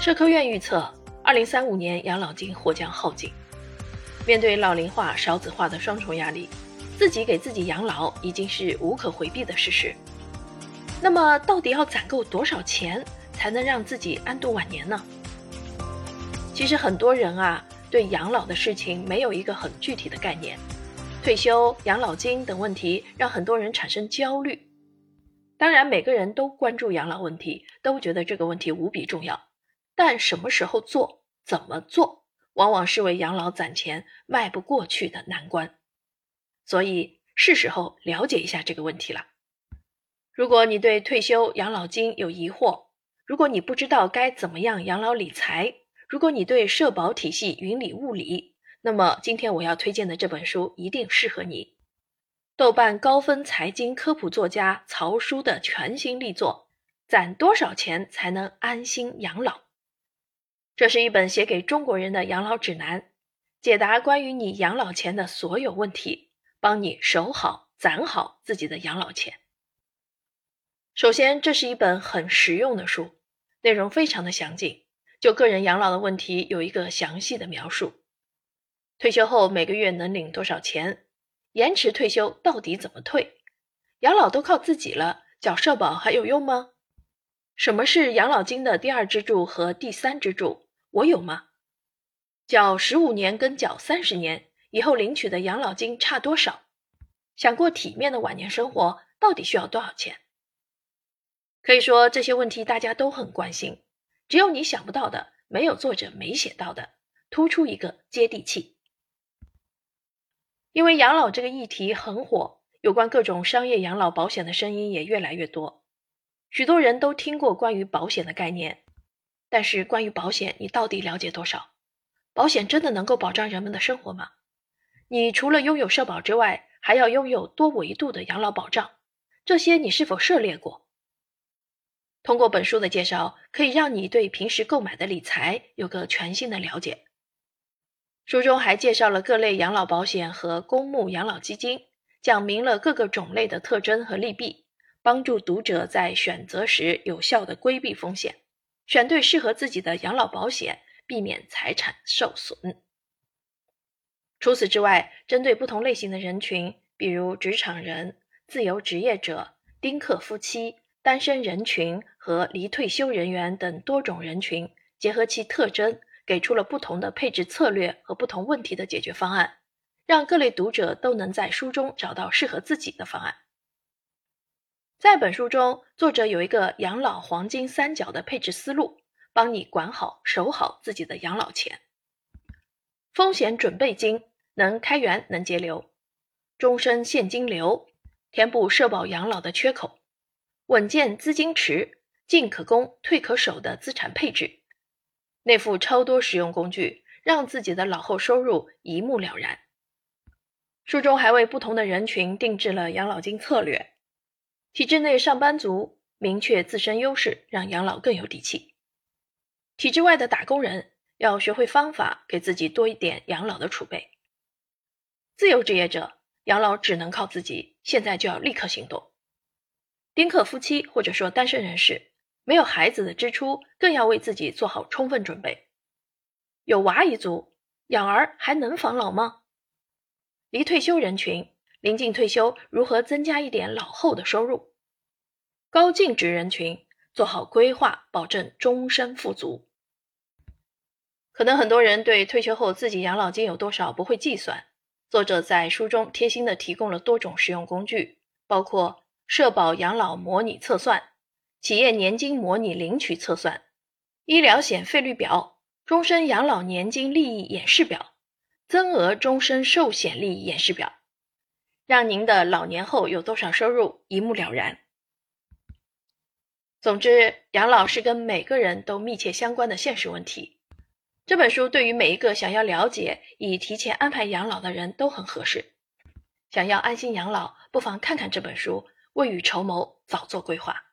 社科院预测，二零三五年养老金或将耗尽。面对老龄化、少子化的双重压力，自己给自己养老已经是无可回避的事实。那么，到底要攒够多少钱才能让自己安度晚年呢？其实，很多人啊，对养老的事情没有一个很具体的概念。退休、养老金等问题让很多人产生焦虑。当然，每个人都关注养老问题，都觉得这个问题无比重要。但什么时候做、怎么做，往往是为养老攒钱迈不过去的难关。所以是时候了解一下这个问题了。如果你对退休养老金有疑惑，如果你不知道该怎么样养老理财，如果你对社保体系云里雾里，那么今天我要推荐的这本书一定适合你。豆瓣高分财经科普作家曹叔的全新力作《攒多少钱才能安心养老》。这是一本写给中国人的养老指南，解答关于你养老钱的所有问题，帮你守好、攒好自己的养老钱。首先，这是一本很实用的书，内容非常的详尽，就个人养老的问题有一个详细的描述。退休后每个月能领多少钱？延迟退休到底怎么退？养老都靠自己了，缴社保还有用吗？什么是养老金的第二支柱和第三支柱？我有吗？缴十五年跟缴三十年以后领取的养老金差多少？想过体面的晚年生活到底需要多少钱？可以说这些问题大家都很关心，只有你想不到的，没有作者没写到的，突出一个接地气。因为养老这个议题很火，有关各种商业养老保险的声音也越来越多，许多人都听过关于保险的概念。但是，关于保险，你到底了解多少？保险真的能够保障人们的生活吗？你除了拥有社保之外，还要拥有多维度的养老保障，这些你是否涉猎过？通过本书的介绍，可以让你对平时购买的理财有个全新的了解。书中还介绍了各类养老保险和公募养老基金，讲明了各个种类的特征和利弊，帮助读者在选择时有效的规避风险。选对适合自己的养老保险，避免财产受损。除此之外，针对不同类型的人群，比如职场人、自由职业者、丁克夫妻、单身人群和离退休人员等多种人群，结合其特征，给出了不同的配置策略和不同问题的解决方案，让各类读者都能在书中找到适合自己的方案。在本书中，作者有一个养老黄金三角的配置思路，帮你管好、守好自己的养老钱。风险准备金能开源、能节流，终身现金流填补社保养老的缺口，稳健资金池进可攻、退可守的资产配置，内附超多实用工具，让自己的老后收入一目了然。书中还为不同的人群定制了养老金策略。体制内上班族明确自身优势，让养老更有底气；体制外的打工人要学会方法，给自己多一点养老的储备。自由职业者养老只能靠自己，现在就要立刻行动。丁克夫妻或者说单身人士，没有孩子的支出更要为自己做好充分准备。有娃一族，养儿还能防老吗？离退休人群。临近退休，如何增加一点老后的收入？高净值人群做好规划，保证终身富足。可能很多人对退休后自己养老金有多少不会计算，作者在书中贴心的提供了多种实用工具，包括社保养老模拟测算、企业年金模拟领取测算、医疗险费率表、终身养老年金利益演示表、增额终身寿险利益演示表。让您的老年后有多少收入一目了然。总之，养老是跟每个人都密切相关的现实问题。这本书对于每一个想要了解以提前安排养老的人都很合适。想要安心养老，不妨看看这本书，未雨绸缪，早做规划。